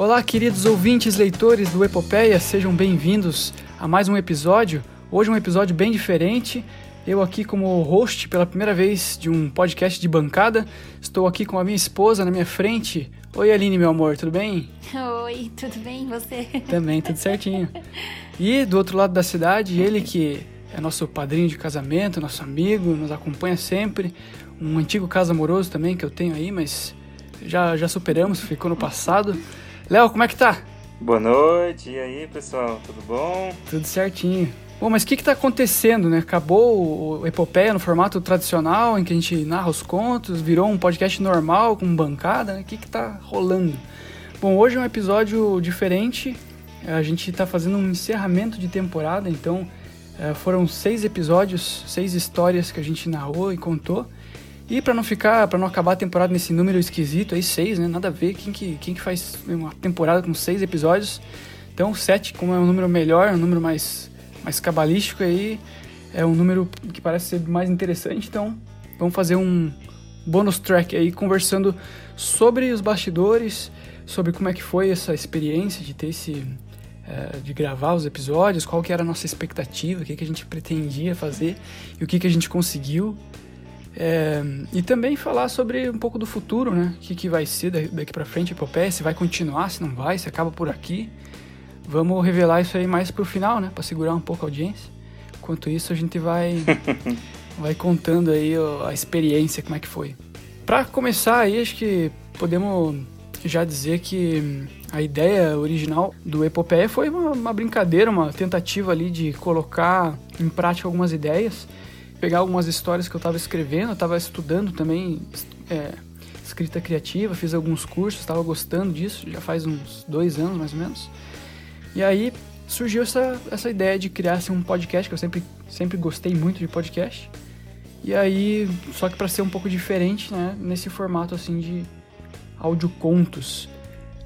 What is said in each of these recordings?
Olá, queridos ouvintes, leitores do Epopeia, sejam bem-vindos a mais um episódio. Hoje um episódio bem diferente. Eu aqui como host pela primeira vez de um podcast de bancada. Estou aqui com a minha esposa na minha frente. Oi, Aline, meu amor, tudo bem? Oi, tudo bem? Você? Também, tudo certinho. E do outro lado da cidade, ele que é nosso padrinho de casamento, nosso amigo, nos acompanha sempre. Um antigo caso amoroso também que eu tenho aí, mas já, já superamos, ficou no passado. Léo, como é que tá? Boa noite, e aí pessoal, tudo bom? Tudo certinho. Bom, mas o que está acontecendo, né? Acabou o Epopeia no formato tradicional, em que a gente narra os contos, virou um podcast normal, com bancada, né? O que está rolando? Bom, hoje é um episódio diferente, a gente está fazendo um encerramento de temporada, então é, foram seis episódios, seis histórias que a gente narrou e contou. E para não ficar, para não acabar a temporada nesse número esquisito aí, seis, né? Nada a ver. Quem que, quem que faz uma temporada com seis episódios? Então, sete, como é um número melhor, um número mais, mais cabalístico aí, é um número que parece ser mais interessante. Então, vamos fazer um bônus track aí, conversando sobre os bastidores, sobre como é que foi essa experiência de ter esse... É, de gravar os episódios, qual que era a nossa expectativa, o que, que a gente pretendia fazer e o que, que a gente conseguiu. É, e também falar sobre um pouco do futuro, né? O que, que vai ser daqui para frente, Epopeia, se vai continuar, se não vai, se acaba por aqui. Vamos revelar isso aí mais pro final, né? Para segurar um pouco a audiência. Enquanto isso, a gente vai, vai contando aí a experiência, como é que foi. Para começar aí, acho que podemos já dizer que a ideia original do Epopeia foi uma, uma brincadeira, uma tentativa ali de colocar em prática algumas ideias pegar algumas histórias que eu estava escrevendo, estava estudando também é, escrita criativa, fiz alguns cursos, estava gostando disso, já faz uns dois anos mais ou menos. E aí surgiu essa, essa ideia de criar assim, um podcast, que eu sempre, sempre gostei muito de podcast. E aí, só que para ser um pouco diferente, né, nesse formato assim de audiocontos.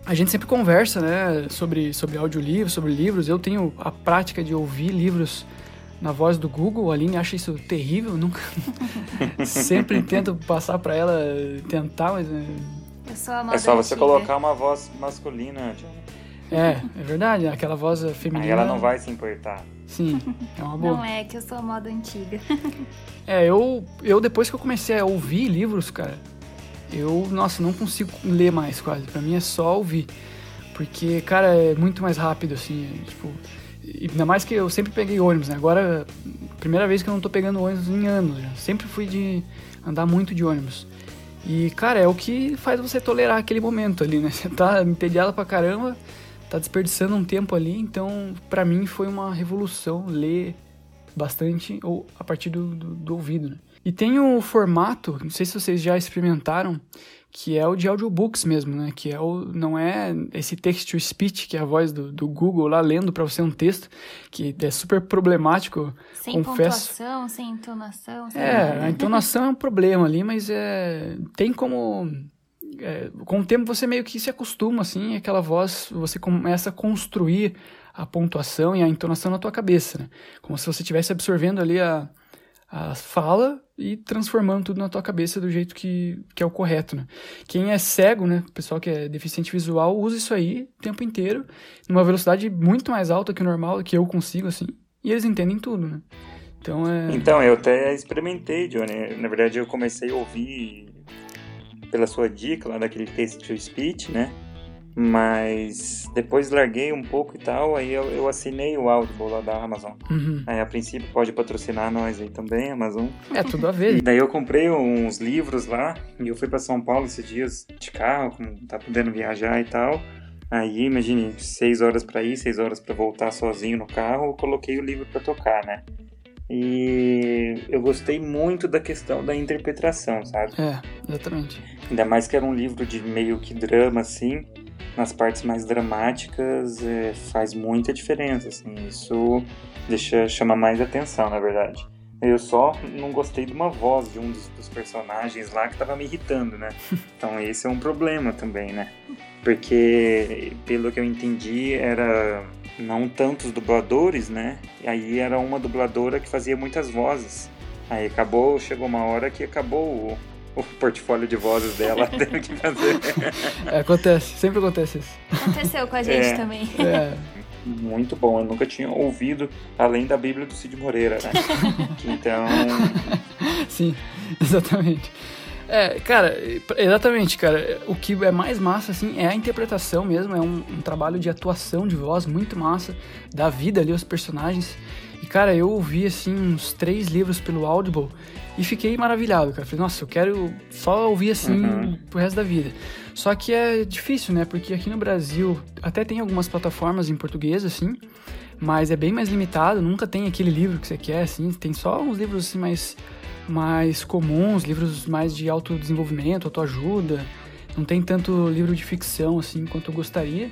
A gente sempre conversa, né, sobre, sobre audiolivros, sobre livros. Eu tenho a prática de ouvir livros na voz do Google. A Aline acha isso terrível, nunca. sempre tento passar para ela tentar, mas. É, Eu sou a moda É só você antiga. colocar uma voz masculina, John. É, é verdade, aquela voz feminina. Aí ela não vai se importar. Sim, é uma boa. Não é que eu sou a moda antiga. É, eu, eu depois que eu comecei a ouvir livros, cara, eu, nossa, não consigo ler mais quase. Pra mim é só ouvir. Porque, cara, é muito mais rápido, assim, é, tipo. Ainda mais que eu sempre peguei ônibus, né? Agora, primeira vez que eu não tô pegando ônibus em anos. Já. Sempre fui de andar muito de ônibus. E, cara, é o que faz você tolerar aquele momento ali, né? Você tá entediado pra caramba, tá desperdiçando um tempo ali. Então, pra mim, foi uma revolução ler bastante ou a partir do, do, do ouvido, né? E tem o formato, não sei se vocês já experimentaram, que é o de audiobooks mesmo, né? Que é o, não é esse text-to-speech, que é a voz do, do Google lá lendo para você um texto, que é super problemático, Sem confesso. pontuação, sem entonação. Sem É, nada. a entonação é um problema ali, mas é, tem como... é, com o tempo você meio que se acostuma, assim, aquela voz, você começa a construir a pontuação e a entonação na tua cabeça, né? Como se você estivesse absorvendo ali a, a fala e transformando tudo na tua cabeça do jeito que, que é o correto, né? Quem é cego, né? Pessoal que é deficiente visual usa isso aí o tempo inteiro, numa velocidade muito mais alta que o normal, que eu consigo, assim, e eles entendem tudo, né? Então é... Então, eu até experimentei, Johnny. Na verdade, eu comecei a ouvir pela sua dica lá daquele text to speech, né? Mas depois larguei um pouco e tal, aí eu, eu assinei o Audible lá da Amazon. Uhum. Aí a princípio pode patrocinar nós aí também, Amazon. É tudo a ver. E daí eu comprei uns livros lá, e eu fui pra São Paulo esses dias de carro, como tá podendo viajar e tal. Aí, imagine, seis horas pra ir, seis horas pra voltar sozinho no carro, eu coloquei o livro pra tocar, né? E eu gostei muito da questão da interpretação, sabe? É, exatamente. Ainda mais que era um livro de meio que drama, assim. Nas partes mais dramáticas, é, faz muita diferença, assim. Isso deixa chama mais atenção, na verdade. Eu só não gostei de uma voz de um dos, dos personagens lá que tava me irritando, né? Então esse é um problema também, né? Porque, pelo que eu entendi, era não tantos dubladores, né? E aí era uma dubladora que fazia muitas vozes. Aí acabou, chegou uma hora que acabou o, portfólio de vozes dela, teve que fazer. É, acontece, sempre acontece isso. Aconteceu com a gente É. também. É, Muito bom, eu nunca tinha ouvido além da Bíblia do Cid Moreira, né? Então, sim, exatamente. É, cara, exatamente, cara. O que é mais massa, assim, é a interpretação mesmo. É um, um trabalho de atuação de voz muito massa, da vida ali aos personagens. E, cara, eu ouvi, assim, uns três livros pelo Audible e fiquei maravilhado, cara. Falei, nossa, eu quero só ouvir assim Uhum. pro resto da vida. Só que é difícil, né? Porque aqui no Brasil até tem algumas plataformas em português, assim, mas é bem mais limitado. Nunca tem aquele livro que você quer, assim. Tem só uns livros, assim, mais, mais comuns, livros mais de autodesenvolvimento, autoajuda. Não tem tanto livro de ficção, assim, quanto eu gostaria.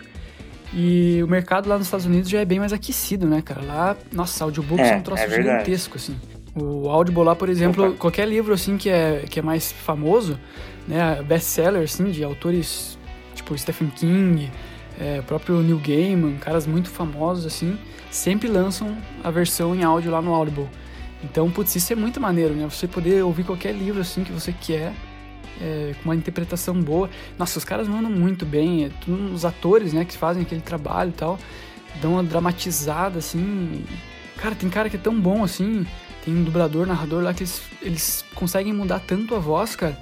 E o mercado lá nos Estados Unidos já é bem mais aquecido, né, cara? Lá, nossa, audiobooks é, É, um troço é gigantesco, assim. O Audible lá, por exemplo, Opa. qualquer livro, assim, que é, que é mais famoso, né, best-seller, assim, de autores tipo Stephen King, é, próprio Neil Gaiman, caras muito famosos, assim, sempre lançam a versão em áudio lá no Audible. Então, putz, isso é muito maneiro, né? Você poder ouvir qualquer livro, assim, que você quer, é, com uma interpretação boa. Nossa, os caras mandam muito bem, é, os atores, né, que fazem aquele trabalho e tal, dão uma dramatizada, assim. Cara, tem cara que é tão bom, assim, tem um dublador, narrador lá que eles, eles conseguem mudar tanto a voz, cara,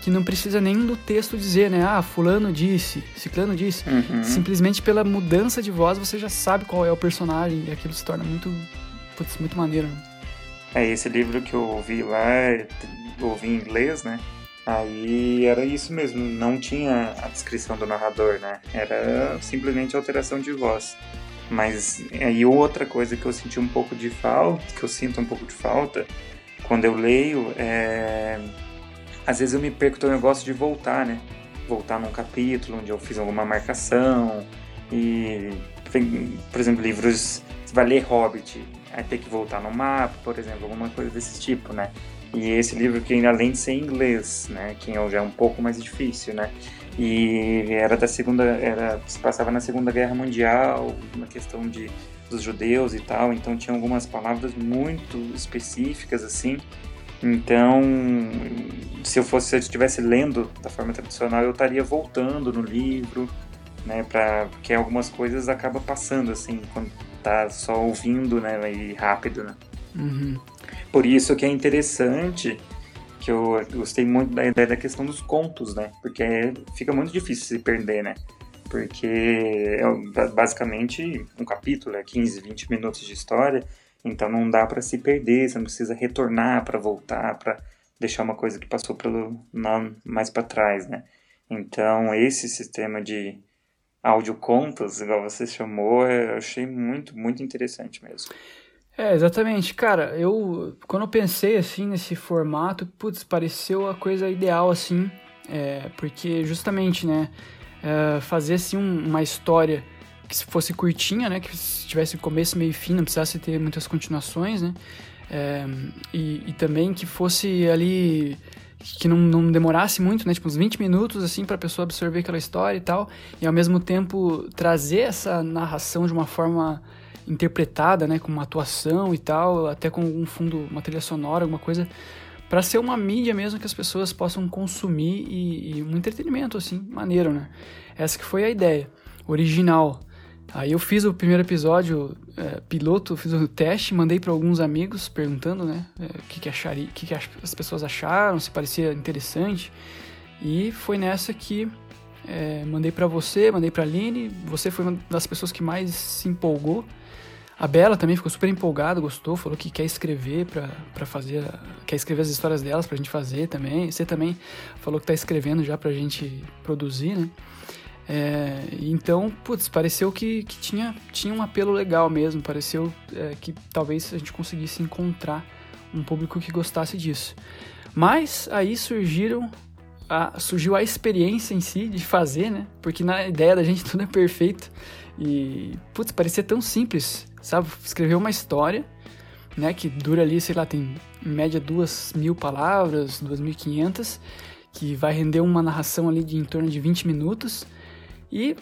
que não precisa nem do texto dizer, né, ah, fulano disse, ciclano disse. uhum. Simplesmente pela mudança de voz você já sabe qual é o personagem e aquilo se torna muito, putz, muito maneiro. É, esse livro que eu ouvi lá, eu ouvi em inglês, né? Aí era isso mesmo, não tinha a descrição do narrador, né? Era simplesmente alteração de voz. Mas aí outra coisa que eu senti um pouco de falta, que eu sinto um pouco de falta, quando eu leio, é... às vezes eu me perco, então eu gosto de voltar, né? Voltar num capítulo onde eu fiz alguma marcação e, por exemplo, livros, você vai ler Hobbit, aí tem que voltar no mapa, por exemplo, alguma coisa desse tipo, né? E esse livro que além de ser em inglês, né, que já é um pouco mais difícil, né? E era da segunda, era se passava na Segunda Guerra Mundial, uma questão de dos judeus e tal, então tinha algumas palavras muito específicas assim. Então, se eu fosse se eu estivesse lendo da forma tradicional, eu estaria voltando no livro, né, para porque algumas coisas acaba passando assim quando tá só ouvindo, né, e rápido, né? Uhum. Por isso que é interessante que eu gostei muito da ideia da questão dos contos, né? Porque fica muito difícil se perder, né? Porque é ba- basicamente um capítulo, é 15, 20 minutos de história, então não dá para se perder, você não precisa retornar para voltar, para deixar uma coisa que passou pelo não, mais para trás, né? Então esse sistema de audiocontos, igual você chamou, eu achei muito, muito interessante mesmo. É, exatamente. Cara, eu quando eu pensei assim nesse formato, putz, pareceu a coisa ideal assim, é, porque justamente, né, é, fazer assim um- uma história que se fosse curtinha, né, que tivesse começo, meio e fim, não precisasse ter muitas continuações, né, é, e, e também que fosse ali que não, não demorasse muito, né, tipo uns 20 minutos assim para a pessoa absorver aquela história e tal, e ao mesmo tempo trazer essa narração de uma forma interpretada, né, com uma atuação e tal, até com um fundo, uma trilha sonora, alguma coisa, para ser uma mídia mesmo que as pessoas possam consumir e, e um entretenimento assim, maneiro, né? Essa que foi a ideia original. Aí eu fiz o primeiro episódio é, piloto, fiz o teste, mandei para alguns amigos perguntando, né, é, o que que acharia, que que as pessoas acharam, se parecia interessante. E foi nessa que é, mandei para você, mandei para Aline, você foi uma das pessoas que mais se empolgou. A Bela também ficou super empolgada, gostou, falou que quer escrever para fazer, quer escrever as histórias delas pra gente fazer também. Você também falou que tá escrevendo já pra gente produzir, né? É, então, putz, pareceu que, que tinha, tinha um apelo legal mesmo, pareceu é, que talvez a gente conseguisse encontrar um público que gostasse disso. Mas aí surgiram a, surgiu a experiência em si de fazer, né? Porque na ideia da gente tudo é perfeito. E, putz, parecia tão simples, sabe? Escrever uma história, né? Que dura ali, sei lá, tem em média duas mil palavras, duas mil quinhentas, que vai render uma narração ali de em torno de 20 minutos. E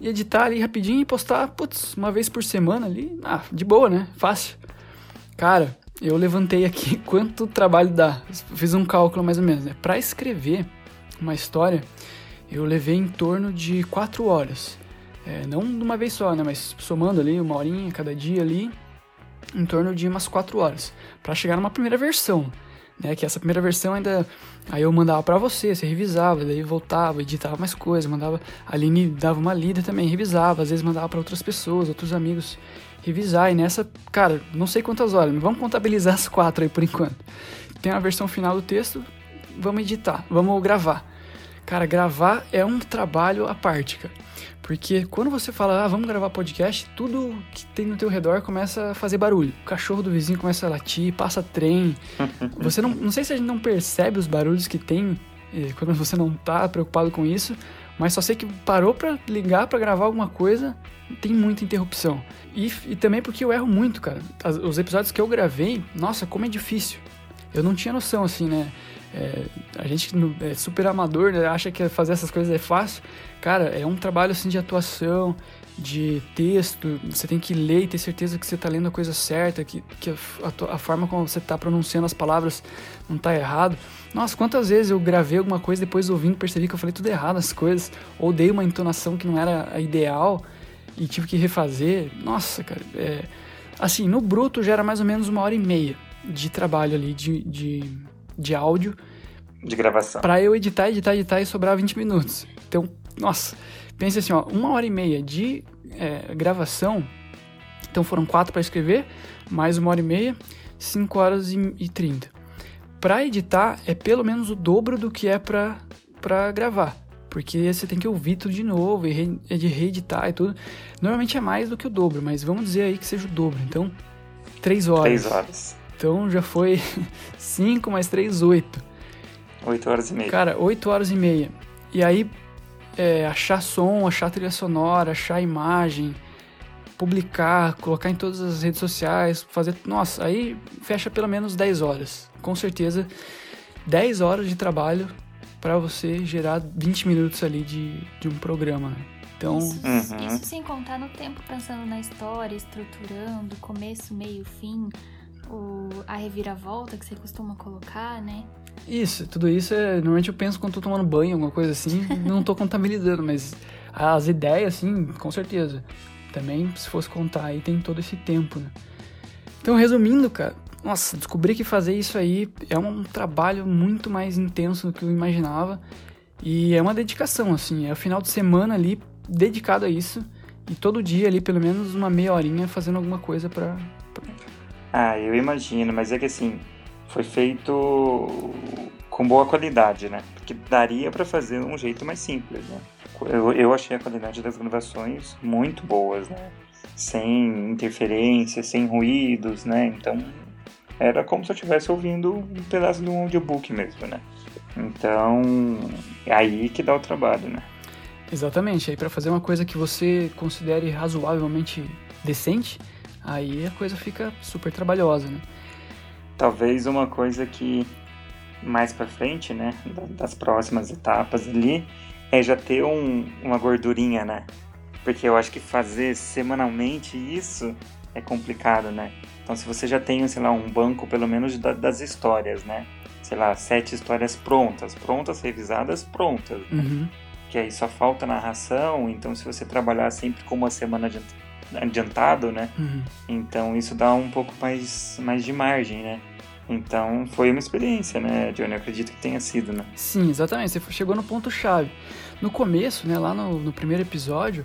editar ali rapidinho e postar, putz, uma vez por semana ali, ah, de boa, né? Fácil. Cara, eu levantei aqui quanto trabalho dá. Fiz um cálculo mais ou menos, né? Para escrever uma história, eu levei em torno de quatro horas. É, não de uma vez só, né? Mas somando ali uma horinha cada dia ali, em torno de umas quatro horas. para chegar numa primeira versão né? Que essa primeira versão ainda. Aí eu mandava para você, você revisava, daí voltava, editava mais coisas, mandava. A Aline dava uma lida também, revisava, às vezes mandava para outras pessoas, outros amigos revisar. E nessa, cara, não sei quantas horas, vamos contabilizar as quatro aí por enquanto. Tem a versão final do texto, vamos editar, vamos gravar. Cara, gravar é um trabalho à parte, cara. Porque quando você fala, ah, vamos gravar podcast, tudo que tem no teu redor começa a fazer barulho. O cachorro do vizinho começa a latir, passa trem. Você não, não sei se a gente não percebe os barulhos que tem eh, quando você não tá preocupado com isso, mas só sei que parou para ligar para gravar alguma coisa, tem muita interrupção. E, e também porque eu erro muito, cara. As, os episódios que eu gravei, nossa, como é difícil. Eu não tinha noção, assim, né? É, a gente é super amador, né? acha que fazer essas coisas é fácil. Cara, é um trabalho assim de atuação, de texto. Você tem que ler e ter certeza que você está lendo a coisa certa, que, que a, a, forma como você está pronunciando as palavras não está errado. Nossa, quantas vezes eu gravei alguma coisa depois ouvindo percebi que eu falei tudo errado as coisas, ou dei uma entonação que não era a ideal e tive que refazer. Nossa, cara, é, assim, no bruto já era mais ou menos uma hora e meia de trabalho ali, de, de de áudio. De gravação. Pra eu editar, editar, editar e sobrar 20 minutos. Então, nossa, pense assim, ó, uma hora e meia de é, gravação. Então foram quatro para escrever, mais uma hora e meia, cinco horas e, 30. Pra editar é pelo menos o dobro do que é pra, pra gravar. Porque você tem que ouvir tudo de novo e re, de reeditar e tudo. Normalmente é mais do que o dobro, mas vamos dizer aí que seja o dobro. Então, três horas. Três horas. Então já foi 5 mais 3, 8. 8 horas e meia. Cara, 8 horas e meia. E aí, é, achar som, achar trilha sonora, achar imagem, publicar, colocar em todas as redes sociais, fazer. Nossa, aí fecha pelo menos 10 horas. Com certeza, 10 horas de trabalho para você gerar 20 minutos ali de, de um programa. Então. Isso, uhum. isso sem contar no tempo pensando na história, estruturando, começo, meio, fim o, a reviravolta que você costuma colocar, né? Isso, tudo isso é. Normalmente eu penso quando tô tomando banho, alguma coisa assim, não tô contabilizando, mas as ideias, assim, com certeza. Também, se fosse contar aí, tem todo esse tempo, né? Então, resumindo, cara, nossa, descobri que fazer isso aí é um trabalho muito mais intenso do que eu imaginava. E é uma dedicação, assim, é o final de semana ali dedicado a isso. E todo dia ali, pelo menos uma meia horinha, fazendo alguma coisa pra ah, eu imagino, mas é que assim, foi feito com boa qualidade, né? Porque daria para fazer um jeito mais simples, né? Eu, eu achei a qualidade das gravações muito boas, né? Sem interferência, sem ruídos, né? Então era como se eu estivesse ouvindo um pedaço de um audiobook mesmo, né? Então é aí que dá o trabalho, né? Exatamente. Aí para fazer uma coisa que você considere razoavelmente decente, aí a coisa fica super trabalhosa, né? Talvez uma coisa que mais para frente, né, das próximas etapas ali, é já ter um, uma gordurinha, né? Porque eu acho que fazer semanalmente isso é complicado, né? Então, se você já tem, sei lá, um banco pelo menos das histórias, né? Sei lá, sete histórias prontas, prontas, revisadas, prontas. Uhum. Que aí só falta narração, então se você trabalhar sempre com uma semana de adiantado, né? Uhum. Então isso dá um pouco mais, mais de margem, né? Então foi uma experiência, né, Johnny? Eu acredito que tenha sido, né? Sim, exatamente. Você chegou no ponto chave. No começo, né, lá no, no primeiro episódio,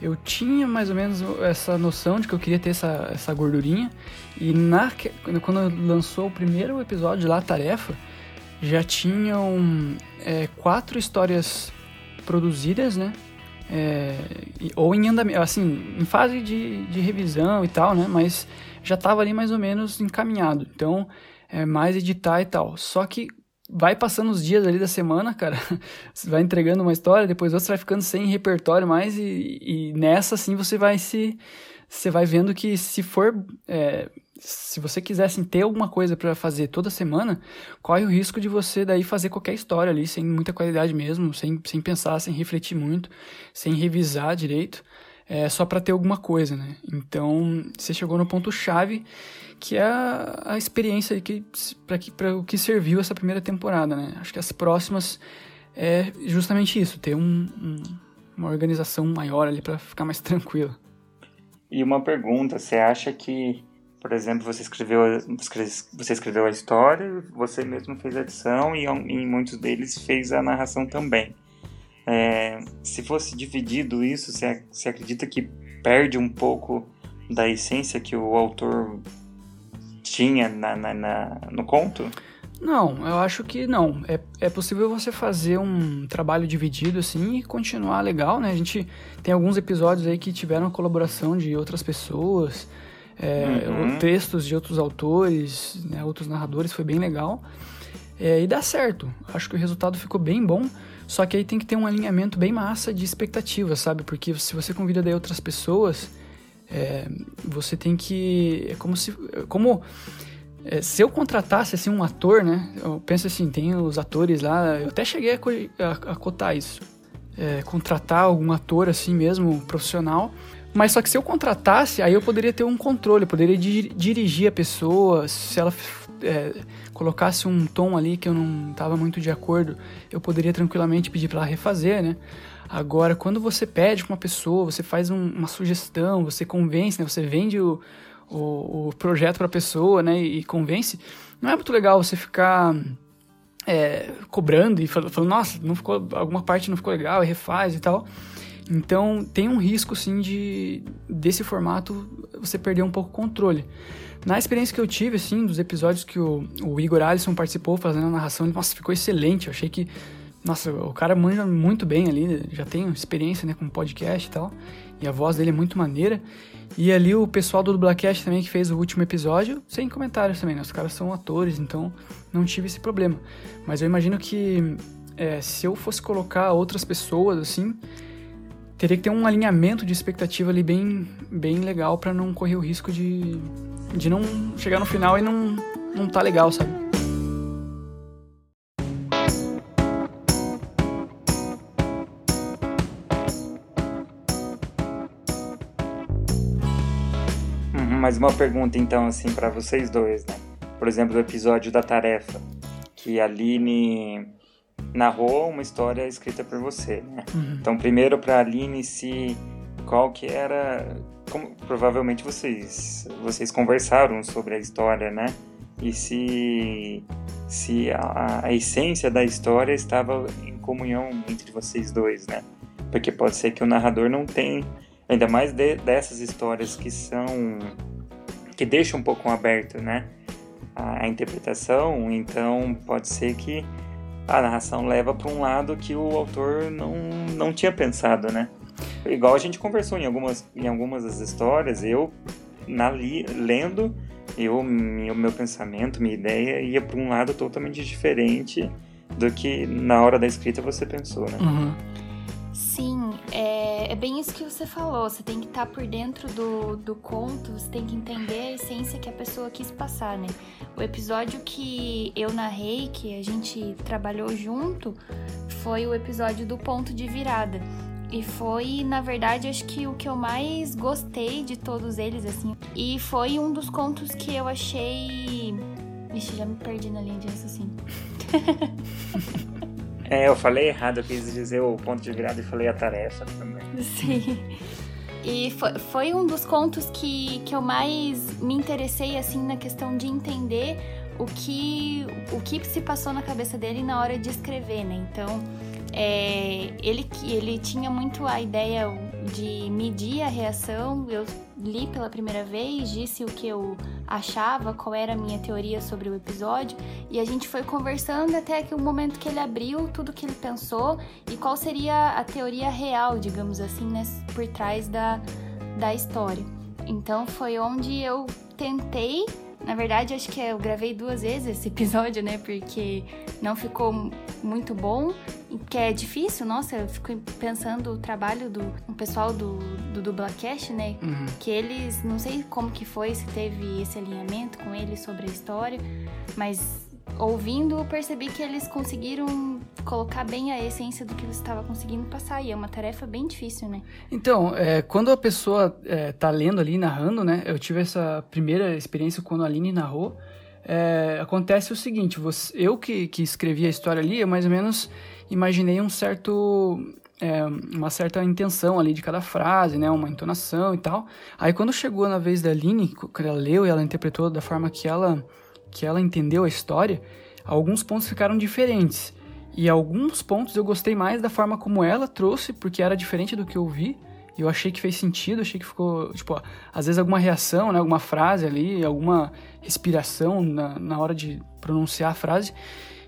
eu tinha mais ou menos essa noção de que eu queria ter essa, essa gordurinha. E na, quando lançou o primeiro episódio lá, Tarefa, já tinham é, quatro histórias produzidas, né? É, ou em andamento, assim, em fase de, de revisão e tal, né? Mas já estava ali mais ou menos encaminhado. Então, é mais editar e tal. Só que vai passando os dias ali da semana, cara, você vai entregando uma história, depois outra vai ficando sem repertório mais e, e nessa, assim, você vai se... Você vai vendo que se for é, se você quisesse ter alguma coisa para fazer toda semana, corre o risco de você daí fazer qualquer história ali, sem muita qualidade mesmo, sem, sem pensar, sem refletir muito, sem revisar direito. é, só para ter alguma coisa, né? Então, você chegou no ponto-chave, que é a, a experiência que, para o que serviu essa primeira temporada, né? Acho que as próximas é justamente isso, ter um, um, uma organização maior ali para ficar mais tranquilo. E uma pergunta, você acha que, por exemplo, você escreveu, você escreveu a história, você mesmo fez a edição e em muitos deles fez a narração também. É, se fosse dividido isso, você, você acredita que perde um pouco da essência que o autor tinha na, na, na, no conto? Não, eu acho que não. É, é possível você fazer um trabalho dividido assim e continuar legal, né? A gente tem alguns episódios aí que tiveram a colaboração de outras pessoas, é, uhum. textos de outros autores, né, outros narradores, foi bem legal. É, e dá certo. Acho que o resultado ficou bem bom. Só que aí tem que ter um alinhamento bem massa de expectativas, sabe? Porque se você convida daí outras pessoas, é, você tem que. É como se. Como. É, se eu contratasse assim, um ator, né? Eu penso assim, tem os atores lá. Eu até cheguei a, a, a cotar isso. É, contratar algum ator assim mesmo, profissional. Mas só que se eu contratasse, aí eu poderia ter um controle, poderia di dirigir a pessoa, se ela é, colocasse um tom ali que eu não estava muito de acordo, eu poderia tranquilamente pedir para ela refazer, né? Agora, quando você pede para uma pessoa, você faz um, uma sugestão, você convence, né? Você vende o, o, o projeto para a pessoa, né? E, e, convence. Não é muito legal você ficar é, cobrando e falando, falando, nossa, não ficou, alguma parte não ficou legal, e refaz e tal. Então, tem um risco, sim, de desse formato você perder um pouco o controle. Na experiência que eu tive, assim, dos episódios que o, o Igor Alisson participou fazendo a narração, nossa, ficou excelente. Eu achei que, nossa, o cara manja muito bem ali, já tem experiência, né, com podcast e tal. E a voz dele é muito maneira. E ali o pessoal do Dublacast também que fez o último episódio, sem comentários também, né? Os caras são atores, então não tive esse problema. Mas eu imagino que é, se eu fosse colocar outras pessoas, assim, teria que ter um alinhamento de expectativa ali bem, bem legal para não correr o risco de de não chegar no final e não, não tá legal, sabe? Uhum, mais uma pergunta então assim para vocês dois, né? Por exemplo, do episódio da tarefa, que a Aline narrou uma história escrita por você, né? Uhum. Então, primeiro para a Aline se qual que era como, provavelmente vocês vocês conversaram sobre a história, né? E se se a, a, essência da história estava em comunhão entre vocês dois, né? Porque pode ser que o narrador não tem, ainda mais de, dessas histórias que são que deixam um pouco aberto, né? A, a interpretação, então pode ser que a narração leva para um lado que o autor não, não tinha pensado, né? Igual a gente conversou em algumas, em algumas das histórias, eu, na li, lendo, eu, o meu pensamento, minha ideia ia para um lado totalmente diferente do que na hora da escrita você pensou, né? Uhum. Sim, é, é, bem isso que você falou. Você tem que estar tá por dentro do, do conto, você tem que entender a essência que a pessoa quis passar, né? O episódio que eu narrei, que a gente trabalhou junto, foi o episódio do ponto de virada. E foi, na verdade, acho que o que eu mais gostei de todos eles, assim. E foi um dos contos que eu achei. Vixe, já me perdi na linha de raciocínio. é, eu falei errado, eu quis dizer o ponto de virada e falei a tarefa também. Sim. E foi, foi um dos contos que, que eu mais me interessei, assim, na questão de entender o que, o que se passou na cabeça dele na hora de escrever, né? Então é, ele, ele tinha muito a ideia de medir a reação. Eu li pela primeira vez, disse o que eu achava, qual era a minha teoria sobre o episódio, e a gente foi conversando até que o momento que ele abriu tudo que ele pensou e qual seria a teoria real, digamos assim, né, por trás da, da história. Então foi onde eu tentei na verdade, acho que eu gravei duas vezes esse episódio, né? Porque não ficou muito bom, que é difícil. Nossa, eu fico pensando o trabalho do o pessoal do, do Dublacast, né? Uhum. Que eles, não sei como que foi, se teve esse alinhamento com eles sobre a história, mas ouvindo, percebi que eles conseguiram colocar bem a essência do que você estava conseguindo passar. E é uma tarefa bem difícil, né? Então, é, quando a pessoa é, tá lendo ali, narrando, né? Eu tive essa primeira experiência quando a Aline narrou. É, acontece o seguinte, você, eu que, que escrevi a história ali, eu mais ou menos imaginei um certo é, uma certa intenção ali de cada frase, né, uma entonação e tal. Aí quando chegou na vez da Aline, quando ela leu e ela interpretou da forma que ela que ela entendeu a história, alguns pontos ficaram diferentes. E alguns pontos eu gostei mais da forma como ela trouxe, porque era diferente do que eu vi. Eu achei que fez sentido, achei que ficou, tipo, às vezes alguma reação, né, alguma frase ali, alguma respiração na, na hora de pronunciar a frase.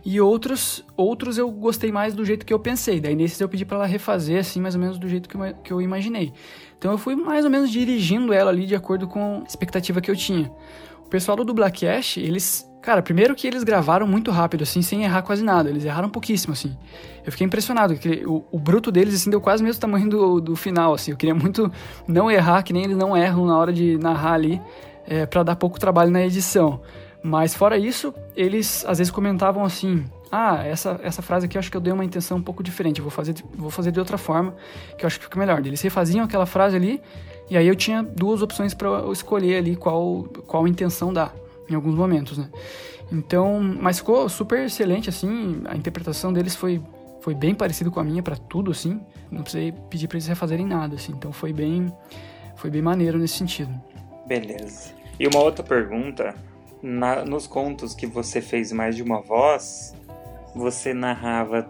E outros, outros eu gostei mais do jeito que eu pensei. Daí nesses eu pedi para ela refazer, assim, mais ou menos do jeito que eu, que eu imaginei. Então eu fui mais ou menos dirigindo ela ali de acordo com a expectativa que eu tinha. O pessoal do Dublacast, eles Cara, primeiro que eles gravaram muito rápido, assim, sem errar quase nada. Eles erraram pouquíssimo, assim. Eu fiquei impressionado, porque o, o bruto deles, assim, deu quase o mesmo tamanho do, do final, assim. Eu queria muito não errar, que nem eles não erram na hora de narrar ali, é, para dar pouco trabalho na edição. Mas fora isso, eles às vezes comentavam assim: ah, essa, essa frase aqui eu acho que eu dei uma intenção um pouco diferente, vou fazer, vou fazer de outra forma, que eu acho que fica melhor. Eles refaziam aquela frase ali, e aí eu tinha duas opções para escolher ali qual, qual intenção dar em alguns momentos, né? Então, mas ficou super excelente, assim, a interpretação deles foi, foi bem parecido com a minha para tudo, assim, não precisei pedir para eles refazerem nada, assim, então foi bem, foi bem maneiro nesse sentido. Beleza. E uma outra pergunta, na, nos contos que você fez mais de uma voz, você narrava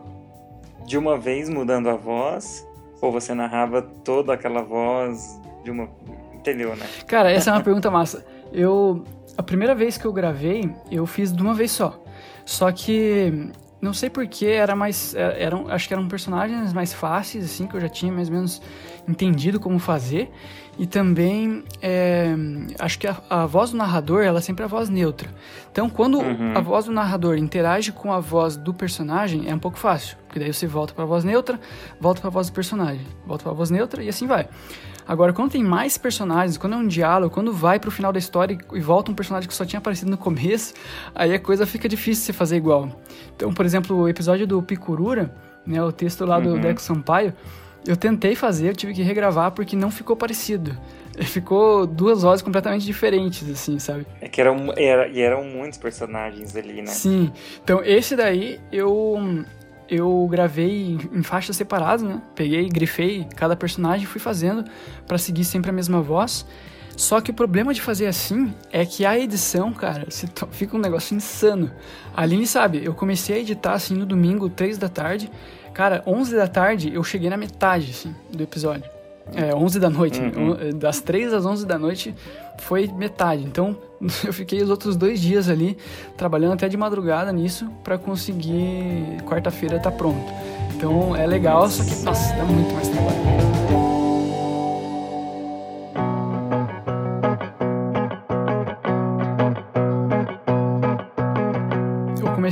de uma vez mudando a voz, ou você narrava toda aquela voz de uma... Entendeu, né? Cara, essa é uma pergunta massa. Eu, a primeira vez que eu gravei, eu fiz de uma vez só. Só que não sei porquê, era mais. É, eram, acho que eram personagens mais fáceis, assim, que eu já tinha mais ou menos entendido como fazer. E também, é, acho que a, a, voz do narrador, ela é sempre a voz neutra. Então, quando uhum. a voz do narrador interage com a voz do personagem, é um pouco fácil. Porque daí você volta para a voz neutra, volta para a voz do personagem, volta para a voz neutra e assim vai. Agora, quando tem mais personagens, quando é um diálogo, quando vai pro final da história e volta um personagem que só tinha aparecido no começo, aí a coisa fica difícil de fazer igual. Então, por exemplo, o episódio do Picurura, né, o texto lá do uhum. Deco Sampaio, eu tentei fazer, eu tive que regravar porque não ficou parecido. Ficou duas vozes completamente diferentes, assim, sabe? É que eram, era, e eram muitos personagens ali, né? Sim. Então, esse daí, eu eu gravei em faixas separadas, né? Peguei, grifei cada personagem e fui fazendo para seguir sempre a mesma voz. Só que o problema de fazer assim é que a edição, cara, fica um negócio insano. A Aline sabe, eu comecei a editar assim no domingo, 3 da tarde. Cara, 11 da tarde eu cheguei na metade assim, do episódio. É, 11 da noite. Uhum. Né? Das 3 às 11 da noite foi metade. Então eu fiquei os outros dois dias ali trabalhando até de madrugada nisso para conseguir quarta-feira estar tá pronto. Então é legal, só que nossa, dá muito mais trabalho.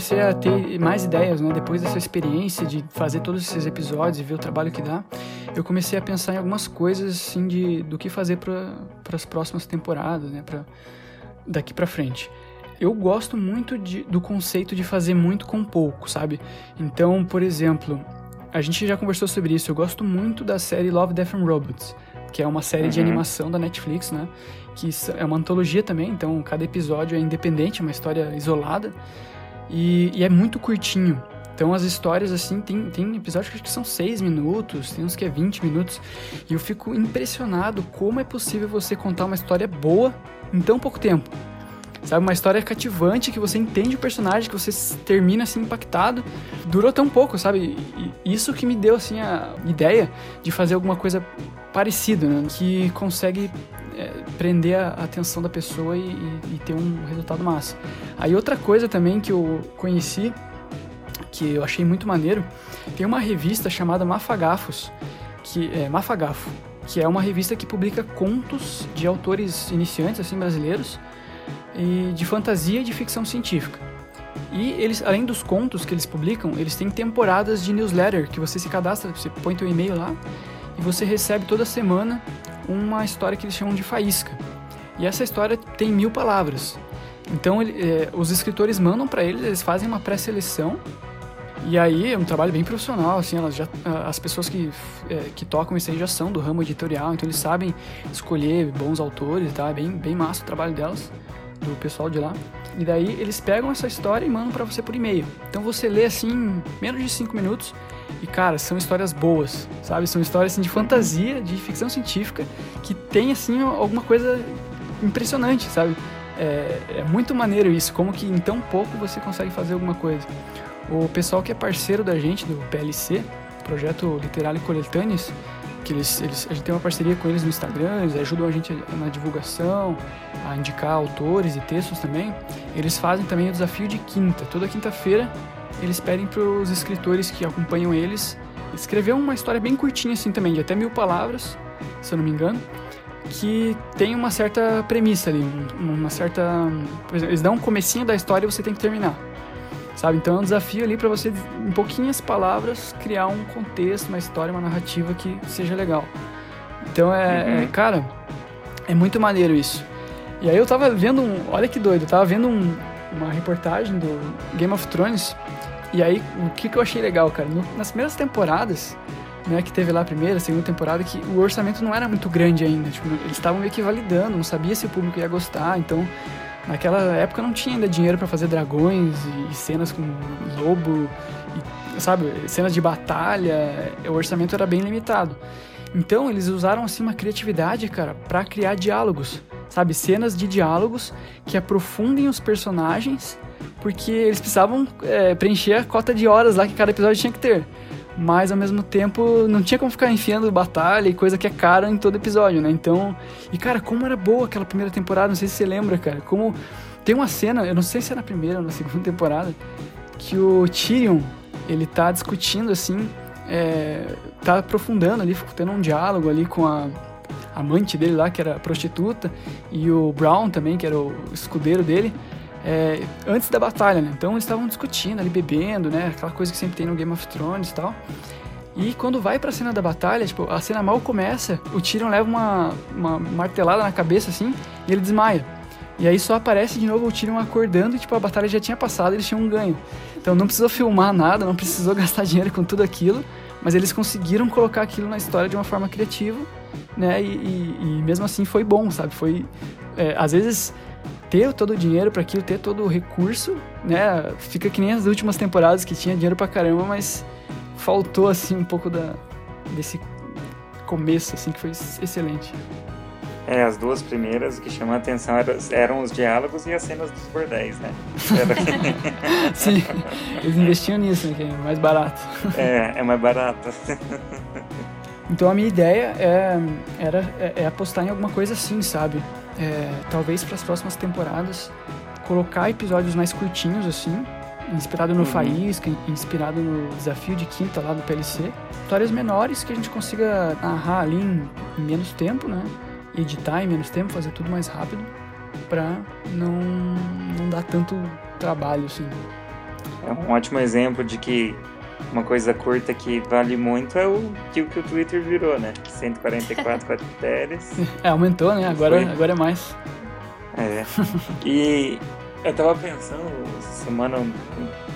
Comecei a ter mais ideias, né? Depois dessa experiência de fazer todos esses episódios e ver o trabalho que dá, eu comecei a pensar em algumas coisas, assim, de, do que fazer para as próximas temporadas, né? Pra, daqui para frente. Eu gosto muito de, do conceito de fazer muito com pouco, sabe? Então, por exemplo, a gente já conversou sobre isso. Eu gosto muito da série Love, Death and Robots, que é uma série uhum. de animação da Netflix, né? Que é uma antologia também, então cada episódio é independente, uma história isolada. E, e, é muito curtinho. Então as histórias, assim, tem, tem episódios que são 6 minutos, tem uns que é 20 minutos. E eu fico impressionado como é possível você contar uma história boa em tão pouco tempo. Sabe, uma história cativante que você entende o personagem, que você termina assim impactado. Durou tão pouco, sabe? E isso que me deu assim a ideia de fazer alguma coisa parecida, né? Que consegue é, prender a atenção da pessoa e, e, ter um resultado massa. Aí outra coisa também que eu conheci, que eu achei muito maneiro, tem uma revista chamada Mafagafos, que é Mafagafo, que é uma revista que publica contos de autores iniciantes assim brasileiros e de fantasia e de ficção científica. E eles, além dos contos que eles publicam, eles têm temporadas de newsletter que você se cadastra, você põe teu e-mail lá e você recebe toda semana uma história que eles chamam de faísca. E essa história tem mil palavras. Então ele, é, os escritores mandam para eles, eles fazem uma pré-seleção E aí é um trabalho bem profissional, assim, elas já, as pessoas que, é, que tocam isso aí já são do ramo editorial, então eles sabem escolher bons autores, tá? É bem, bem massa o trabalho delas, do pessoal de lá. E daí eles pegam essa história e mandam para você por e-mail. Então você lê assim, menos de 5 minutos, e cara, são histórias boas, sabe? São histórias assim, de fantasia, de ficção científica, que tem assim alguma coisa impressionante, sabe? É, é muito maneiro isso, como que em tão pouco você consegue fazer alguma coisa. O pessoal que é parceiro da gente, do PLC, Projeto Literário Coletâneas, que eles, eles, a gente tem uma parceria com eles no Instagram, eles ajudam a gente na divulgação, a indicar autores e textos também. Eles fazem também o desafio de quinta. Toda quinta-feira eles pedem para os escritores que acompanham eles escrever uma história bem curtinha assim também, de até mil palavras, se eu não me engano, que tem uma certa premissa ali, uma certa... Exemplo, eles dão um comecinho da história e você tem que terminar sabe? Então é um desafio ali para você, em pouquinhas palavras, criar um contexto, uma história, uma narrativa que seja legal. Então é, uhum. é cara, é muito maneiro isso. E aí eu tava vendo um, olha que doido, eu tava vendo um, uma reportagem do Game of Thrones. E aí o que, que eu achei legal, cara? No, nas primeiras temporadas, né, que teve lá a primeira, a segunda temporada, que o orçamento não era muito grande ainda. Tipo, eles estavam meio que validando, não sabia se o público ia gostar, então Naquela época não tinha ainda dinheiro para fazer dragões e cenas com lobo, e, sabe, cenas de batalha, o orçamento era bem limitado. Então eles usaram assim uma criatividade, cara, para criar diálogos, sabe, cenas de diálogos que aprofundem os personagens, porque eles precisavam é, preencher a cota de horas lá que cada episódio tinha que ter mas ao mesmo tempo não tinha como ficar enfiando batalha e coisa que é cara em todo episódio, né? Então, e cara, como era boa aquela primeira temporada, não sei se você lembra, cara, como tem uma cena, eu não sei se é na primeira ou na segunda temporada, que o Tyrion, ele tá discutindo assim, é, tá aprofundando ali, tendo um diálogo ali com a amante dele lá, que era prostituta, e o Brown também, que era o escudeiro dele, é, antes da batalha, né? Então eles estavam discutindo ali, bebendo, né? Aquela coisa que sempre tem no Game of Thrones e tal. E quando vai pra cena da batalha, tipo, a cena mal começa, o Tyrion leva uma, uma martelada na cabeça, assim, e ele desmaia. E aí só aparece de novo o Tyrion acordando e, tipo, a batalha já tinha passado, eles tinham um ganho. Então não precisou filmar nada, não precisou gastar dinheiro com tudo aquilo, mas eles conseguiram colocar aquilo na história de uma forma criativa, né? E, e, e mesmo assim foi bom, sabe? Foi... É, às vezes ter todo o dinheiro para aquilo, ter todo o recurso, né? Fica que nem as últimas temporadas que tinha dinheiro pra caramba, mas faltou assim um pouco da desse começo assim que foi excelente. É, as duas primeiras que chamam a atenção eram, eram os diálogos e as cenas dos bordéis, né? Era... Sim, eles investiam nisso, né? Que é mais barato. É, é mais barato. Então a minha ideia é, era, é, é apostar em alguma coisa assim, sabe? é, talvez para as próximas temporadas colocar episódios mais curtinhos assim, inspirado no uhum. Faísca, inspirado no desafio de quinta lá do PLC, histórias menores que a gente consiga narrar ali em, em menos tempo, né? Editar em menos tempo, fazer tudo mais rápido, para não não dar tanto trabalho assim. É um ótimo exemplo de que uma coisa curta que vale muito é o que, o, que o Twitter virou, né? 144 caracteres. É, aumentou, né? Agora, agora é mais. É. E eu tava pensando, semana,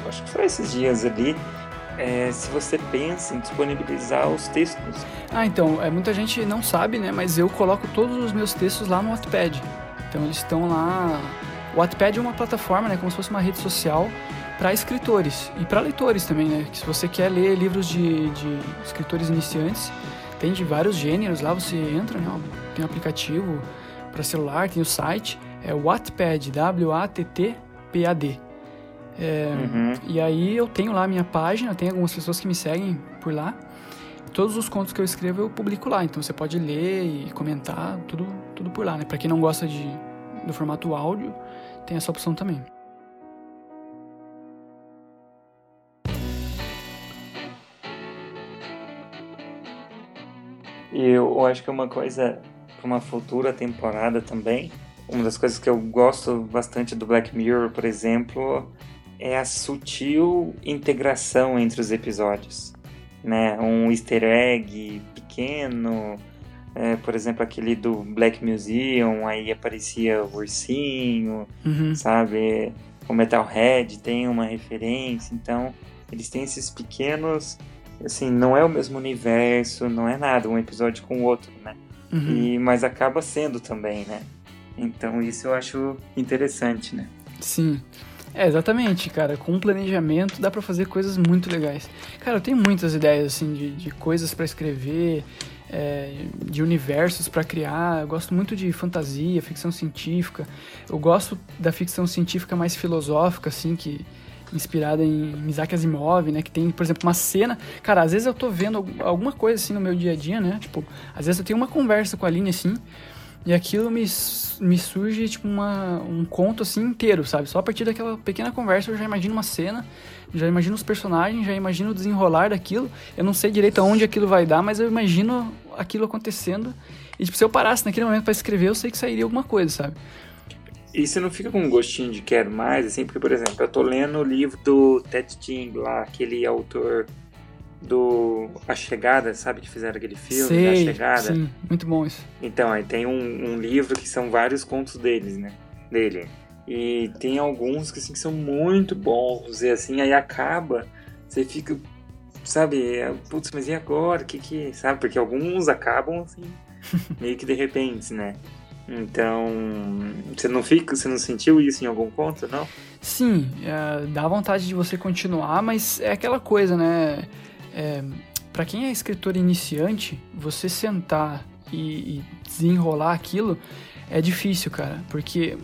acho que foi esses dias ali, é, se você pensa em disponibilizar os textos. Ah, então, é, muita gente não sabe, né? Mas eu coloco todos os meus textos lá no Wattpad. Então eles estão lá. O Wattpad é uma plataforma, né? Como se fosse uma rede social para escritores e para leitores também, né? Que se você quer ler livros de, de escritores iniciantes, tem de vários gêneros lá, você entra, né? Tem um aplicativo para celular, tem o site, é Wattpad, W-A-T-T-P-A-D. É, uhum. E aí eu tenho lá a minha página, tem algumas pessoas que me seguem por lá. Todos os contos que eu escrevo eu publico lá, então você pode ler e comentar, tudo, tudo por lá, né? Para quem não gosta de, do formato áudio, tem essa opção também. E eu acho que uma coisa para uma futura temporada também, uma das coisas que eu gosto bastante do Black Mirror, por exemplo, é a sutil integração entre os episódios. Né? Um easter egg pequeno, é, por exemplo, aquele do Black Museum, aí aparecia o ursinho, uhum. sabe? O Metalhead tem uma referência, então eles têm esses pequenos, assim, não é o mesmo universo, não é nada, um episódio com o outro, né? Uhum. E, mas acaba sendo também, né? Então isso eu acho interessante, né? Sim. É, exatamente, cara. Com planejamento dá para fazer coisas muito legais. Cara, eu tenho muitas ideias, assim, de, de coisas para escrever, é, de universos para criar. Eu gosto muito de fantasia, ficção científica. Eu gosto da ficção científica mais filosófica, assim, que inspirada em Isaac Asimov, né? Que tem, por exemplo, uma cena. Cara, às vezes eu tô vendo alguma coisa assim no meu dia a dia, né? Tipo, às vezes eu tenho uma conversa com a Aline assim. E aquilo me, me surge tipo uma, um conto assim inteiro, sabe? Só a partir daquela pequena conversa eu já imagino uma cena, já imagino os personagens, já imagino o desenrolar daquilo. Eu não sei direito aonde aquilo vai dar, mas eu imagino aquilo acontecendo. E tipo, se eu parasse naquele momento para escrever, eu sei que sairia alguma coisa, sabe? E você não fica com um gostinho de quero mais, assim, porque, por exemplo, eu tô lendo o livro do Ted Ting, lá, aquele autor do A Chegada, sabe que fizeram aquele filme Sei, da Chegada? Sim, muito bom isso. Então, aí tem um, um, livro que são vários contos deles, né? Dele. E tem alguns que, assim, que são muito bons, e assim, aí acaba, você fica, sabe, putz, mas e agora? Que que, sabe? Porque alguns acabam, assim, meio que de repente, né? Então, você não fica, você não sentiu isso em algum ponto, não? Sim, é, dá vontade de você continuar, mas é aquela coisa, né? É, para quem é escritor iniciante, você sentar e, e, desenrolar aquilo é difícil, cara, porque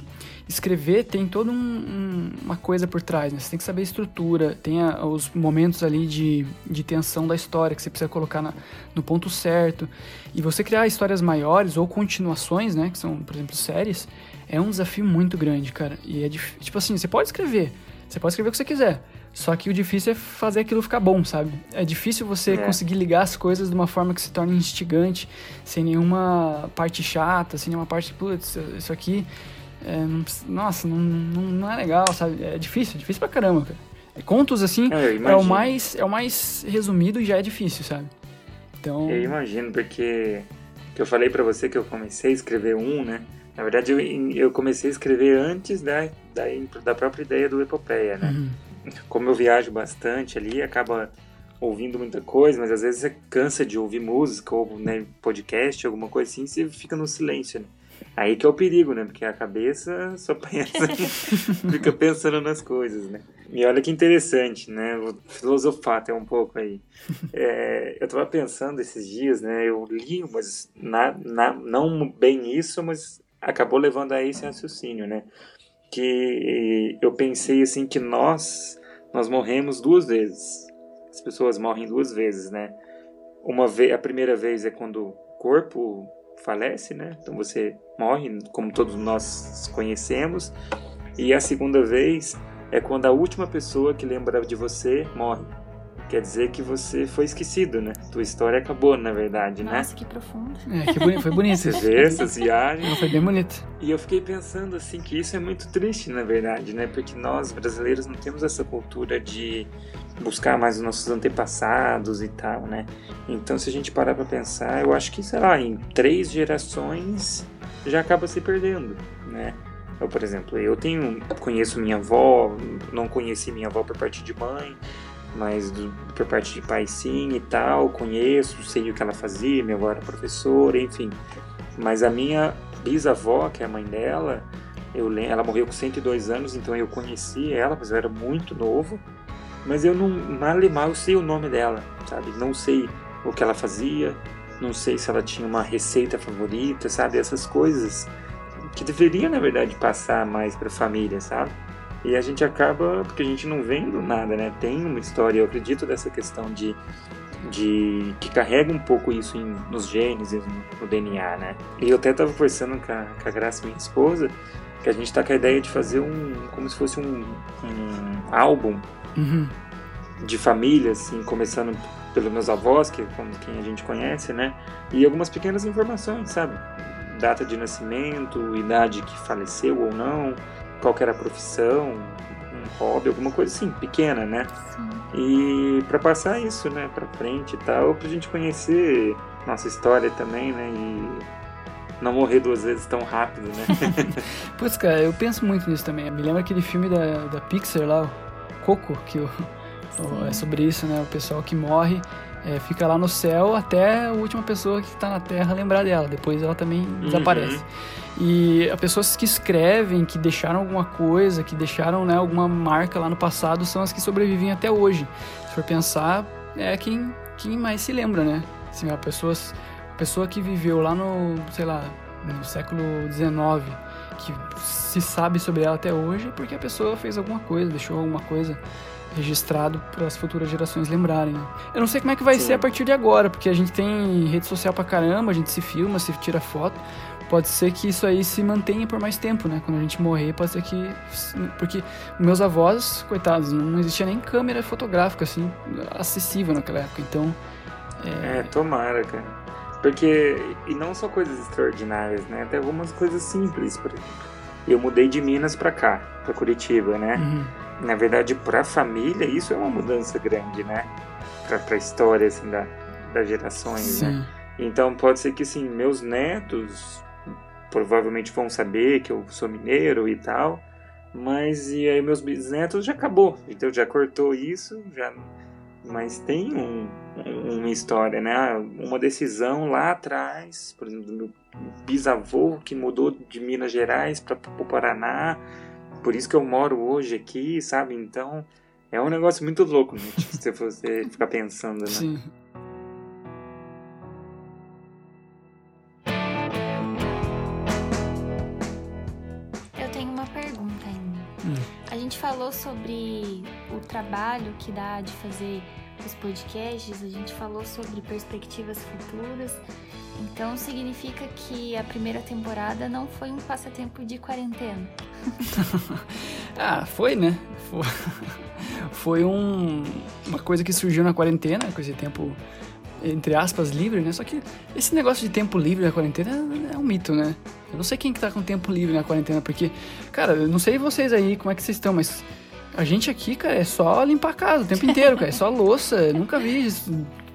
escrever tem toda um, um, uma coisa por trás, né? Você tem que saber a estrutura, tem a, os momentos ali de, de tensão da história que você precisa colocar na, no ponto certo. E você criar histórias maiores ou continuações, né? Que são, por exemplo, séries, é um desafio muito grande, cara. E é tipo assim, você pode escrever, você pode escrever o que você quiser. Só que o difícil é fazer aquilo ficar bom, sabe? É difícil você é. conseguir ligar as coisas de uma forma que se torne instigante, sem nenhuma parte chata, sem nenhuma parte, putz, isso aqui é, nossa, não, não, não, é legal, sabe? É difícil, difícil pra caramba, cara. Contos, assim, é, é, o mais, é o mais resumido e já é difícil, sabe? Então... Eu imagino, porque que eu falei para você que eu comecei a escrever um, né? Na verdade, eu, eu comecei a escrever antes da, da, da própria ideia do Epopeia, né? Uhum. Como eu viajo bastante ali, acaba ouvindo muita coisa, mas às vezes você cansa de ouvir música ou né, podcast, alguma coisa assim, você fica no silêncio, né? Aí que é o perigo, né? Porque a cabeça só pensa, fica pensando nas coisas, né? E olha que interessante, né? Vou filosofar até um pouco aí. É, eu tava pensando esses dias, né? Eu li, mas na, na, não bem isso, mas acabou levando a esse raciocínio, né? Que eu pensei assim que nós nós morremos duas vezes. As pessoas morrem duas vezes, né? Uma vez, a primeira vez é quando o corpo falece, né? Então você morre, como todos nós conhecemos. E a segunda vez é quando a última pessoa que lembra de você morre. Quer dizer que você foi esquecido, né? Tua história acabou, na verdade, Nossa, né? Nossa, que profundo. É, que bonito, foi bonito. Você vê essas viagens. Não, foi bem bonito. E eu fiquei pensando, assim, que isso é muito triste, na verdade, né? Porque nós, brasileiros, não temos essa cultura de buscar mais os nossos antepassados e tal, né? Então, se a gente parar para pensar, eu acho que, sei lá, em três gerações já acaba se perdendo, né? Eu, por exemplo, eu tenho, conheço minha avó, não conheci minha avó por parte de mãe, mas do, por parte de pai sim e tal, conheço, sei o que ela fazia, minha avó era professora, enfim. Mas a minha bisavó, que é a mãe dela, eu, ela morreu com 102 anos, então eu conheci ela, mas eu era muito novo. Mas eu não, mal e mal, eu sei o nome dela, sabe? Não sei o que ela fazia, não sei se ela tinha uma receita favorita, sabe? Essas coisas que deveriam, na verdade, passar mais para a família, sabe? E a gente acaba, porque a gente não vendo nada, né? Tem uma história, eu acredito, dessa questão de, de que carrega um pouco isso em, nos genes e no, no, DNA, né? E eu até estava conversando com a, com a Graça, minha esposa, que a gente está com a ideia de fazer um, como se fosse um, um álbum uhum. de família, assim, começando pelos meus avós, que como quem a gente conhece, né? E algumas pequenas informações, sabe? Data de nascimento, idade que faleceu ou não, qual era a profissão, um hobby, alguma coisa assim, pequena, né? Sim. E para passar isso, né, para frente e tal, pra gente conhecer nossa história também, né? E não morrer duas vezes tão rápido, né? Putz, cara, eu penso muito nisso também. Me lembra aquele filme da, da Pixar lá, Coco, que o, Sim. É sobre isso, né? O pessoal que morre é, fica lá no céu até a última pessoa que está na Terra lembrar dela. Depois ela também uhum. desaparece. E as pessoas que escrevem, que deixaram alguma coisa, que deixaram né, alguma marca lá no passado, são as que sobrevivem até hoje. Se for pensar, é quem, quem mais se lembra, né? Assim, a pessoa, a pessoa que viveu lá no, sei lá, no século XIX, que se sabe sobre ela até hoje, é porque a pessoa fez alguma coisa, deixou alguma coisa registrado para as futuras gerações lembrarem. Né? Eu não sei como é que vai Sim. ser a partir de agora, porque a gente tem rede social pra caramba, a gente se filma, se tira foto. Pode ser que isso aí se mantenha por mais tempo, né? Quando a gente morrer, pode ser que. Porque meus avós, coitados, não existia nem câmera fotográfica, assim, acessível naquela época. Então. É, é tomara, cara. Porque. E não só coisas extraordinárias, né? Até algumas coisas simples, por exemplo. Eu mudei de Minas pra cá, pra Curitiba, né? Uhum na verdade, para a família, isso é uma mudança grande, né? Para a história, assim, da, das gerações, né? Sim. né? Então, pode ser que, assim, meus netos provavelmente vão saber que eu sou mineiro e tal, mas e aí meus bisnetos já acabou, então já cortou isso, já mas tem um, um, uma história, né? Uma decisão lá atrás, por exemplo, do meu bisavô que mudou de Minas Gerais para o Paraná, por isso que eu moro hoje aqui, sabe? Então, é um negócio muito louco, né? se você ficar pensando, né? Sim. Falou sobre o trabalho que dá de fazer os podcasts, a gente falou sobre perspectivas futuras. Então significa que a primeira temporada não foi um passatempo de quarentena. ah, foi, né? Foi, foi um, uma coisa que surgiu na quarentena, com esse tempo, entre aspas, livre, né? Só que esse negócio de tempo livre na quarentena é, é um mito, né? Eu não sei quem que tá com tempo livre na quarentena, porque, cara, eu não sei vocês aí como é que vocês estão, mas a gente aqui, cara, é só limpar a casa o tempo inteiro, cara. É só louça. Eu nunca vi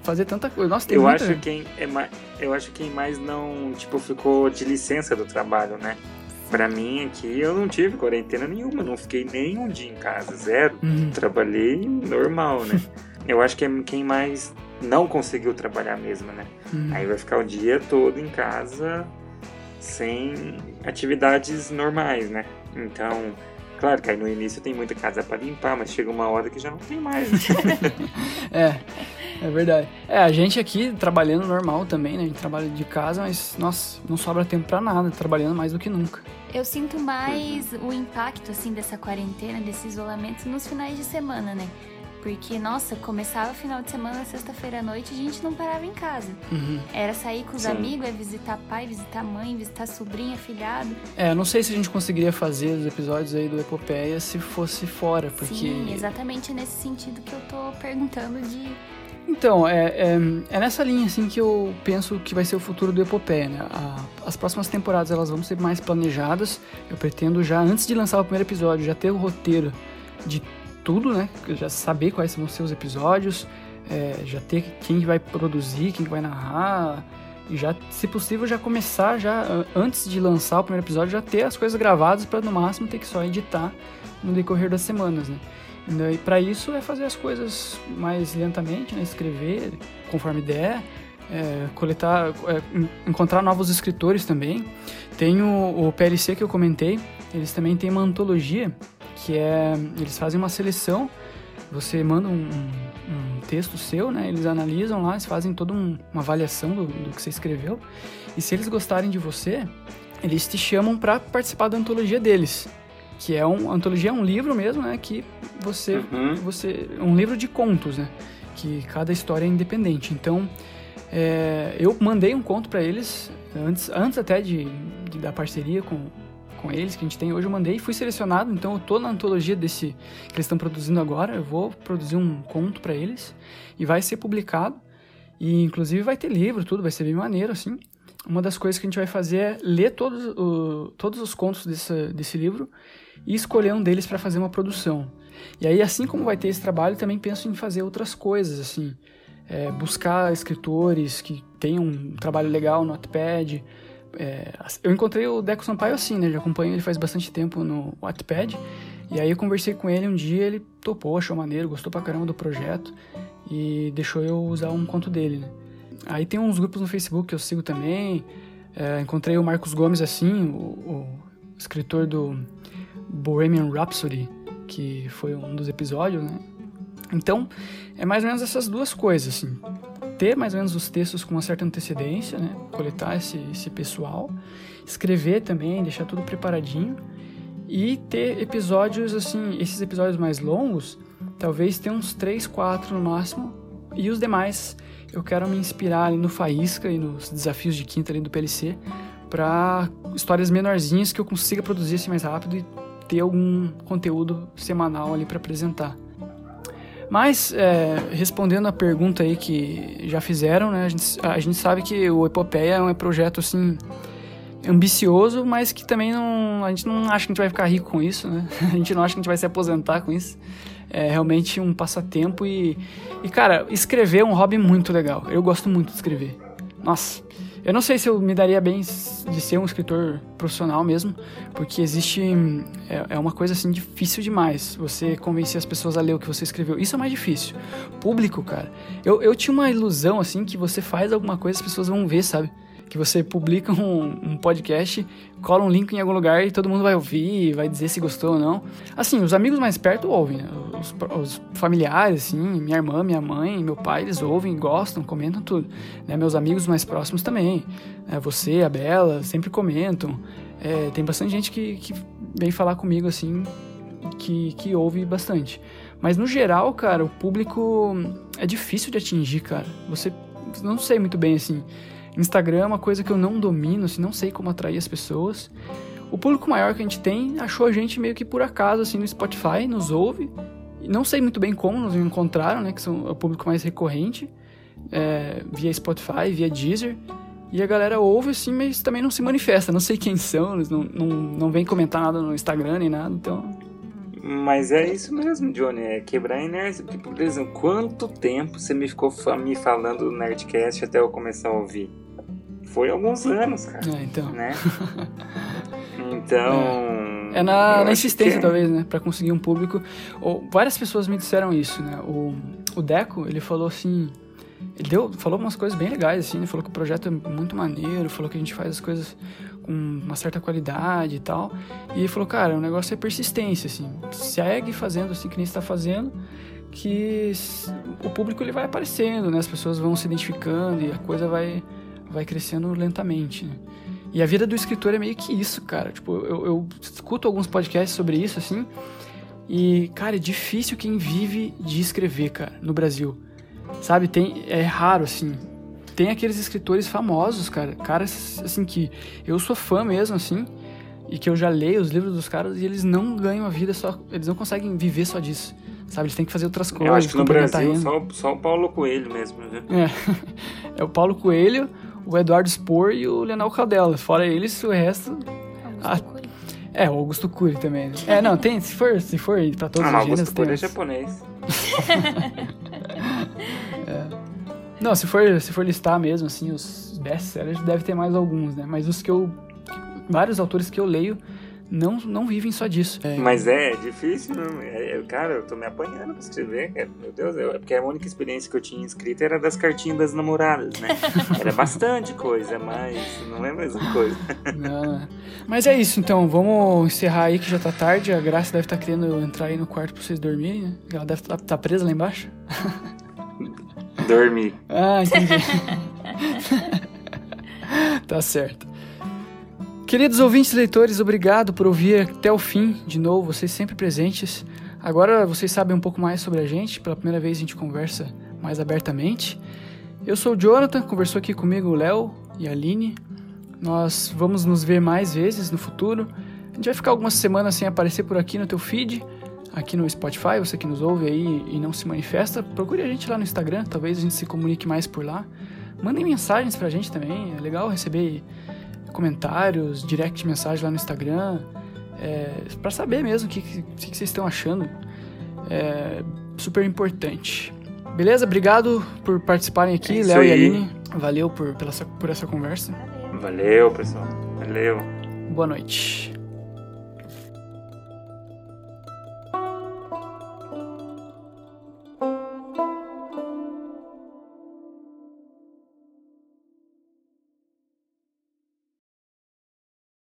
fazer tanta coisa. Nossa, tem eu muita... acho quem é mais, eu acho quem mais não, tipo, ficou de licença do trabalho, né? Pra mim aqui, eu não tive quarentena nenhuma, não fiquei nem um dia em casa, zero. Uhum. Trabalhei normal, né? eu acho que é quem mais não conseguiu trabalhar mesmo, né? Uhum. Aí vai ficar o dia todo em casa sem atividades normais, né? Então, claro que aí no início tem muita casa para limpar, mas chega uma hora que já não tem mais. Né? é. É verdade. É, a gente aqui trabalhando normal também, né? A gente trabalha de casa, mas, nossa, não sobra tempo para nada, trabalhando mais do que nunca. Eu sinto mais uhum. o impacto, assim, dessa quarentena, desse isolamento nos finais de semana, né? Porque, nossa, começava final de semana, sexta-feira à noite, a gente não parava em casa. Uhum. Era sair com os Sim. amigos, é visitar pai, visitar mãe, visitar sobrinha, filhado. É, não sei se a gente conseguiria fazer os episódios aí do Epopeia se fosse fora, porque... Sim, exatamente nesse sentido que eu tô perguntando de então, é, é, é, nessa linha assim que eu penso que vai ser o futuro do Epopeia, né? A, as próximas temporadas elas vão ser mais planejadas. Eu pretendo já, antes de lançar o primeiro episódio, já ter o roteiro de tudo, né? Já saber quais vão ser os episódios, é, já ter quem vai produzir, quem vai narrar, e já, se possível, já começar já antes de lançar o primeiro episódio, já ter as coisas gravadas para no máximo ter que só editar no decorrer das semanas, né? Né? E para isso é fazer as coisas mais lentamente, né? escrever conforme der, é, coletar, é, encontrar novos escritores também. Tem o, o, PLC que eu comentei, eles também têm uma antologia que é, eles fazem uma seleção, você manda um, um texto seu, né? Eles analisam lá, eles fazem toda um, uma avaliação do, do que você escreveu e se eles gostarem de você, eles te chamam para participar da antologia deles que é um antologia é um livro mesmo, né? Que você uhum. você um livro de contos, né? Que cada história é independente. Então é, eu mandei um conto para eles antes antes até de, de dar parceria com com eles que a gente tem hoje eu mandei e fui selecionado então eu tô na antologia desse que eles estão produzindo agora eu vou produzir um conto para eles e vai ser publicado e inclusive vai ter livro tudo vai ser bem maneiro assim uma das coisas que a gente vai fazer é ler todos, o, todos os contos desse, desse livro e escolher um deles para fazer uma produção. E aí, assim como vai ter esse trabalho, também penso em fazer outras coisas, assim, é, buscar escritores que tenham um trabalho legal no Wattpad. É, eu encontrei o Deco Sampaio assim, né? Já acompanho ele faz bastante tempo no Wattpad. E aí eu conversei com ele um dia, ele topou, achou maneiro, gostou pra caramba do projeto e deixou eu usar um conto dele, né? Aí tem uns grupos no Facebook que eu sigo também. É, encontrei o Marcos Gomes assim, o, o escritor do Bohemian Rhapsody, que foi um dos episódios, né? Então, é mais ou menos essas duas coisas, assim. Ter mais ou menos os textos com uma certa antecedência, né? Coletar esse, esse pessoal. Escrever também, deixar tudo preparadinho. E ter episódios, assim, esses episódios mais longos, talvez ter uns 3, 4 no máximo. E os demais, eu quero me inspirar ali no Faísca e nos desafios de quinta ali do PLC para histórias menorzinhas que eu consiga produzir assim mais rápido e ter algum conteúdo semanal ali para apresentar. Mas, é, respondendo a pergunta aí que já fizeram, né, a gente, a gente sabe que o Epopeia é um projeto, assim, ambicioso, mas que também não, a gente não acha que a gente vai ficar rico com isso, né? A gente não acha que a gente vai se aposentar com isso. É realmente um passatempo e, e cara, escrever é um hobby muito legal. Eu gosto muito de escrever. Nossa, eu não sei se eu me daria bem de ser um escritor profissional mesmo, porque existe. É, é, uma coisa assim difícil demais você convencer as pessoas a ler o que você escreveu. Isso é mais difícil. Público, cara. Eu, eu tinha uma ilusão assim que você faz alguma coisa as pessoas vão ver, sabe? que você publica um, um, podcast, cola um link em algum lugar e todo mundo vai ouvir, vai dizer se gostou ou não. Assim, os amigos mais perto ouvem, né? Os, os, familiares, assim, minha irmã, minha mãe, meu pai, eles ouvem, gostam, comentam tudo. Né? Meus amigos mais próximos também, né? você, a Bela, sempre comentam. É, tem bastante gente que, que vem falar comigo, assim, que, que ouve bastante. Mas no geral, cara, o público é difícil de atingir, cara. Você não sei muito bem assim. Instagram é uma coisa que eu não domino, assim, não sei como atrair as pessoas. O público maior que a gente tem achou a gente meio que por acaso, assim, no Spotify, nos ouve. Não sei muito bem como nos encontraram, né, que são o público mais recorrente, é, via Spotify, via Deezer. E a galera ouve, assim, mas também não se manifesta. Não sei quem são, eles não, não, não vem comentar nada no Instagram nem nada, então... Mas é isso mesmo, Johnny, é quebrar a inércia. Porque, por exemplo, quanto tempo você me ficou me falando do Nerdcast até eu começar a ouvir? foi alguns anos, cara. É, então. Né? Então. É, é na, na insistência, é. talvez, né? Pra conseguir um público. Ou, várias pessoas me disseram isso, né? O, o Deco, ele falou assim. Ele deu, falou umas coisas bem legais, assim, ele falou que o projeto é muito maneiro, falou que a gente faz as coisas com uma certa qualidade e tal. E ele falou, cara, o negócio é persistência, assim. Segue fazendo assim que nem está fazendo, que o público ele vai aparecendo, né? As pessoas vão se identificando e a coisa vai vai crescendo lentamente, né? E a vida do escritor é meio que isso, cara. Tipo, eu, eu escuto alguns podcasts sobre isso, assim, e, cara, é difícil quem vive de escrever, cara, no Brasil. Sabe, tem, é raro, assim. Tem aqueles escritores famosos, cara, caras, assim, que eu sou fã mesmo, assim, e que eu já leio os livros dos caras e eles não ganham a vida só, eles não conseguem viver só disso. Sabe, eles têm que fazer outras coisas. Eu acho que no Brasil só, só o Paulo Coelho mesmo, né? É. é o Paulo Coelho, o Eduardo Spor e o Leonel Caldela. Fora eles, o resto. Ah, é, o Augusto Cury também. É, não, tem, se for, se for pra todos ah, os gêneros. Augusto Cury é japonês. é. Não, se for, se for listar mesmo, assim, os best-sellers, deve ter mais alguns, né? Mas os que eu. Vários autores que eu leio não, não vivem só disso. É... Mas é, é difícil, é, é, cara, eu tô me apanhando pra escrever, cara. Meu Deus, eu, é porque a única experiência que eu tinha escrita era das cartinhas das namoradas, né? Era bastante coisa, mas não é a mesma coisa. Não, mas é isso, então, vamos encerrar aí que já tá tarde. A Graça deve estar tá querendo entrar aí no quarto pra vocês dormirem, né? Ela deve estar tá, tá presa lá embaixo. Dormir. Ah, entendi. tá certo. Queridos ouvintes leitores, obrigado por ouvir até o fim de novo, vocês sempre presentes. Agora vocês sabem um pouco mais sobre a gente, pela primeira vez a gente conversa mais abertamente. Eu sou o Jonathan, conversou aqui comigo o Léo e a Aline. Nós vamos nos ver mais vezes no futuro. A gente vai ficar algumas semanas sem aparecer por aqui no teu feed, aqui no Spotify, você que nos ouve aí e não se manifesta, procure a gente lá no Instagram, talvez a gente se comunique mais por lá. Mandem mensagens pra gente também, é legal receber comentários, direct mensagem lá no Instagram, é, para saber mesmo o que, que, que, vocês estão achando. É super importante. Beleza? Obrigado por participarem aqui, é Léo e Aline. Valeu por, pela, por essa conversa. Valeu, pessoal. Valeu. Boa noite.